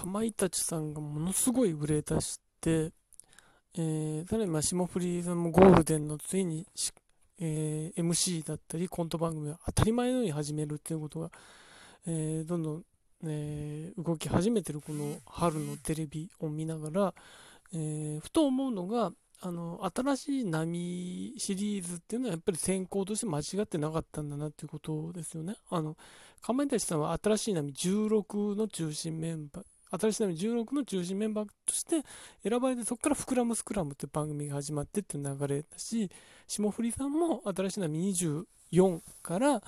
かまいたちさんがものすごい売れ出して、えー、さらにまあ霜降りさんもゴールデンのついに、えー、MC だったりコント番組を当たり前のように始めるっていうことが、えー、どんどん、えー、動き始めてるこの春のテレビを見ながら、えー、ふと思うのがあの新しい波シリーズっていうのはやっぱり先行として間違ってなかったんだなっていうことですよね。あのかまいたちさんは新しい波16の中心メンバー新しい波16の中心メンバーとして選ばれてそこから膨らむスクラムって番組が始まってっていう流れだし霜降りさんも新しい波24から、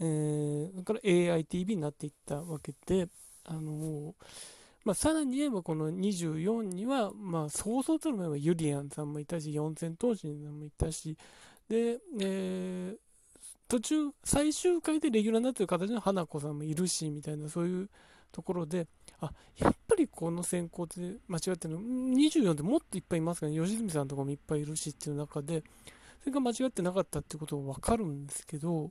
えー、から AITV になっていったわけであのーまあ、さらに言えばこの24には、まあ、そうそうたる前はユリアンさんもいたし、四千頭身さんもいたし、で、えー、途中、最終回でレギュラーになってる形の花子さんもいるし、みたいな、そういうところで、あ、やっぱりこの選考って間違ってるの、24ってもっといっぱいいますからね、吉住さんとかもいっぱいいるしっていう中で、それが間違ってなかったってことがわかるんですけど、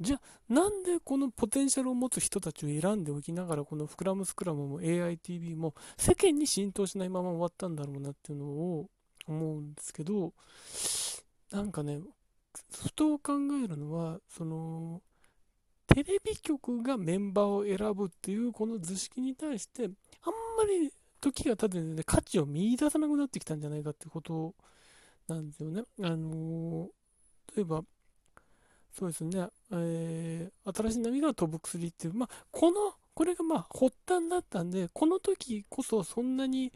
じゃあなんでこのポテンシャルを持つ人たちを選んでおきながらこのフクラムスクラムも AITV も世間に浸透しないまま終わったんだろうなっていうのを思うんですけどなんかねふと考えるのはそのテレビ局がメンバーを選ぶっていうこの図式に対してあんまり時が経ってね価値を見出さなくなってきたんじゃないかってことなんですよね。あの例えばそうですね、えー、新しい波が飛ぶ薬っていう、まあ、この、これがまあ発端だったんで、この時こそそんなに、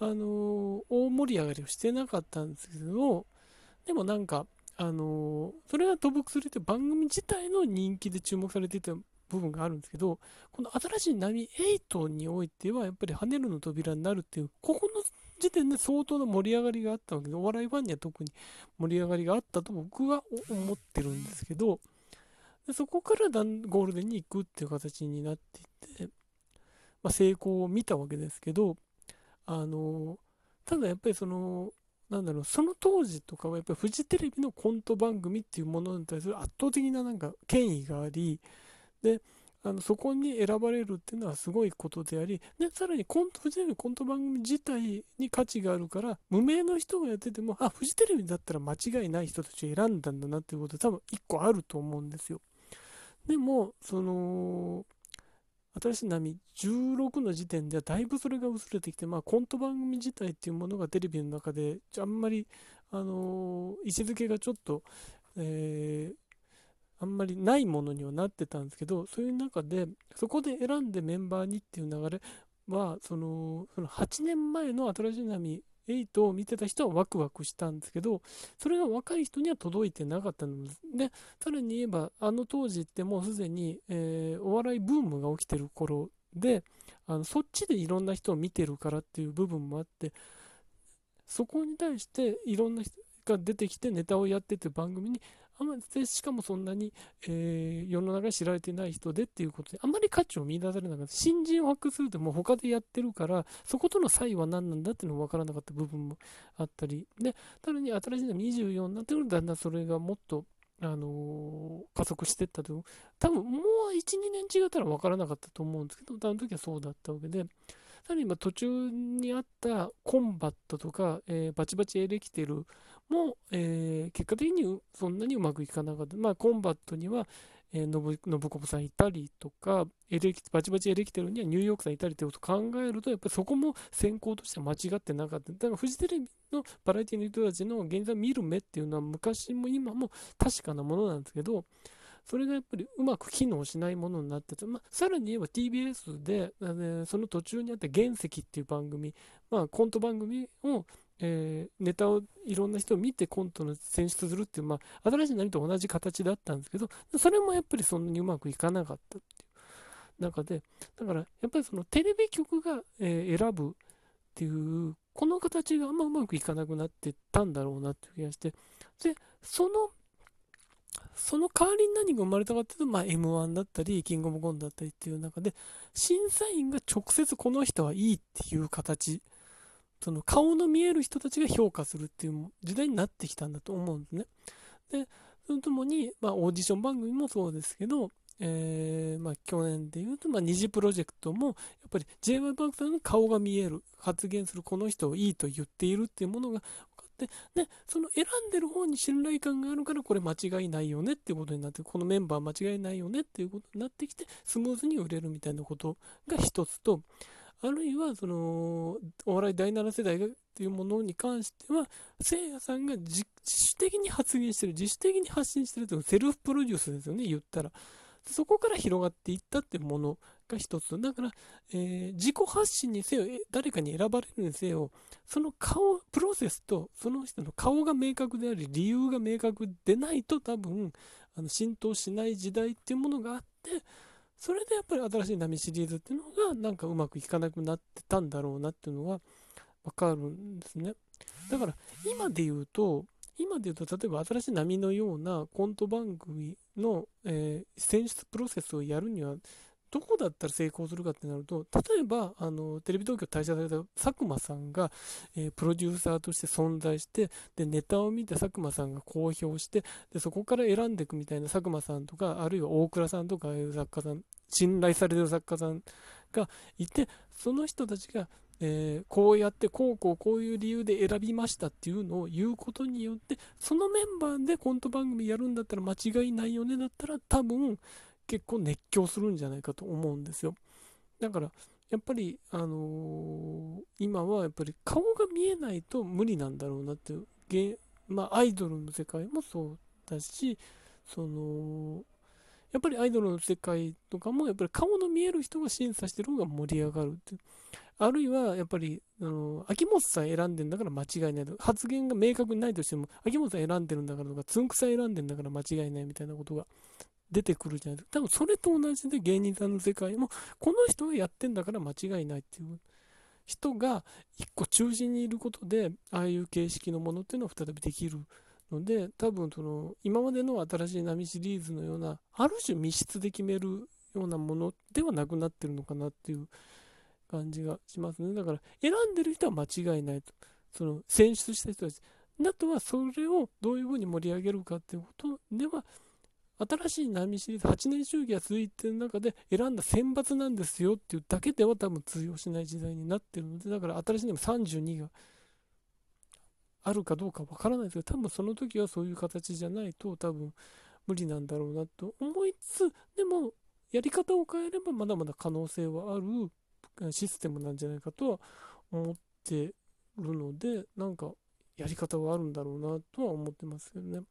あのー、大盛り上がりをしてなかったんですけど、でもなんか、あの、それが飛ぶ薬って番組自体の人気で注目されていた部分があるんですけど、この新しい波8においては、やっぱり跳ねるの扉になるっていう、ここの時点で相当な盛り上がりがあったわけで、お笑いファンには特に盛り上がりがあったと僕は思ってるんですけど、でそこからだんゴールデンに行くっていう形になっていて、まあ、成功を見たわけですけど、あの、ただやっぱりその、なんだろう、その当時とかはやっぱりフジテレビのコント番組っていうものに対する圧倒的ななんか権威があり、で、あのそこに選ばれるっていうのはすごいことであり、で、さらにコント、フジテレビコント番組自体に価値があるから、無名の人がやってても、あ、フジテレビだったら間違いない人たちを選んだんだなっていうこと多分一個あると思うんですよ。でも、その、新しい波16の時点ではだいぶそれが薄れてきて、まあ、コント番組自体っていうものがテレビの中であんまり、あのー、位置づけがちょっと、えーあんまりないものにはなってたんですけど、そういう中で、そこで選んでメンバーにっていう流れは、その、その8年前の新しい波8を見てた人はワクワクしたんですけど、それが若い人には届いてなかったのです。で、さらに言えば、あの当時ってもうすでに、えー、お笑いブームが起きてる頃で、あのそっちでいろんな人を見てるからっていう部分もあって、そこに対していろんな人が出てきてネタをやってて番組にあまりしかもそんなに、えー、世の中に知られてない人でっていうことで、あまり価値を見出されなかった。新人を発掘するともう他でやってるから、そことの差異は何なんだっていうのが分からなかった部分もあったり、で、さらに新しいのが24になってくると、だんだんそれがもっと、あのー、加速していったと。多分もう1、2年違ったら分からなかったと思うんですけど、あの時はそうだったわけで、さらに今途中にあったコンバットとか、えー、バチバチエレキテルも、えー、結果的にそんなにうまくいかなかった。まあ、コンバットには、えー、信子さんいたりとか、エレキバチバチエレキテルにはニューヨークさんいたりということを考えると、やっぱりそこも先行としては間違ってなかった。だからフジテレビのバラエティの人たちの現在見る目っていうのは昔も今も確かなものなんですけど、それがやっぱりうまく機能しないものになってて、まあ、さらに言えば TBS で、その途中にあった原石っていう番組、まあ、コント番組をえー、ネタをいろんな人を見てコントの選出するっていう、まあ、新しい波と同じ形だったんですけど、それもやっぱりそんなにうまくいかなかったっていう中で、だからやっぱりそのテレビ局が、えー、選ぶっていう、この形があんまうまくいかなくなってたんだろうなっていう気がして、で、その、その代わりに何が生まれたかっていうと、まあ、M1 だったり、キングオブコントだったりっていう中で、審査員が直接この人はいいっていう形その顔の見える人たちが評価するっていう時代になってきたんだと思うんですね。で、それともに、まあ、オーディション番組もそうですけど、えー、まあ、去年で言うと、まあ、二次プロジェクトも、やっぱり j y パークさんの顔が見える、発言するこの人をいいと言っているっていうものがで、その選んでる方に信頼感があるから、これ間違いないよねっていうことになって、このメンバー間違いないよねっていうことになってきて、スムーズに売れるみたいなことが一つと、あるいは、その、お笑い第7世代がっていうものに関しては、せいやさんが自主的に発言してる、自主的に発信してるというセルフプロデュースですよね、言ったら。そこから広がっていったってものが一つ。だから、えー、自己発信にせよ、誰かに選ばれるにせよ、その顔、プロセスとその人の顔が明確であり、理由が明確でないと多分、あの浸透しない時代っていうものがあって、それでやっぱり新しい波シリーズっていうのがなんかうまくいかなくなってたんだろうなっていうのがわかるんですね。だから今で言うと、今で言うと例えば新しい波のようなコント番組の、えー、選出プロセスをやるにはどこだったら成功するかってなると、例えば、あの、テレビ東京退社された佐久間さんが、えー、プロデューサーとして存在して、で、ネタを見て佐久間さんが公表して、で、そこから選んでいくみたいな佐久間さんとか、あるいは大倉さんとか、いう作家さん、信頼されてる作家さんがいて、その人たちが、えー、こうやってこうこうこういう理由で選びましたっていうのを言うことによってそのメンバーでコント番組やるんだったら間違いないよねだったら多分結構熱狂するんじゃないかと思うんですよ。だから、やっぱり、あのー、今はやっぱり顔が見えないと無理なんだろうなっていう、まあ、アイドルの世界もそうだし、その、やっぱりアイドルの世界とかも、やっぱり顔の見える人が審査してる方が盛り上がるっていう。あるいは、やっぱり、あの、秋元さん選んでんだから間違いないと。発言が明確にないとしても、秋元さん選んでるんだからとか、つんくさん選んでんだから間違いないみたいなことが出てくるじゃないですか。多分それと同じで芸人さんの世界も、この人がやってんだから間違いないっていう人が一個中心にいることで、ああいう形式のものっていうのを再びできるので、多分その、今までの新しい波シリーズのような、ある種密室で決めるようなものではなくなってるのかなっていう感じがしますね。だから、選んでる人は間違いないと。その、選出した人たち。あとは、それをどういうふうに盛り上げるかっていうことでは、新しい波シリーズ8年周期が続いてる中で選んだ選抜なんですよっていうだけでは多分通用しない時代になってるのでだから新しいのも32があるかどうかわからないですけど多分その時はそういう形じゃないと多分無理なんだろうなと思いつつでもやり方を変えればまだまだ可能性はあるシステムなんじゃないかとは思ってるのでなんかやり方はあるんだろうなとは思ってますけどね。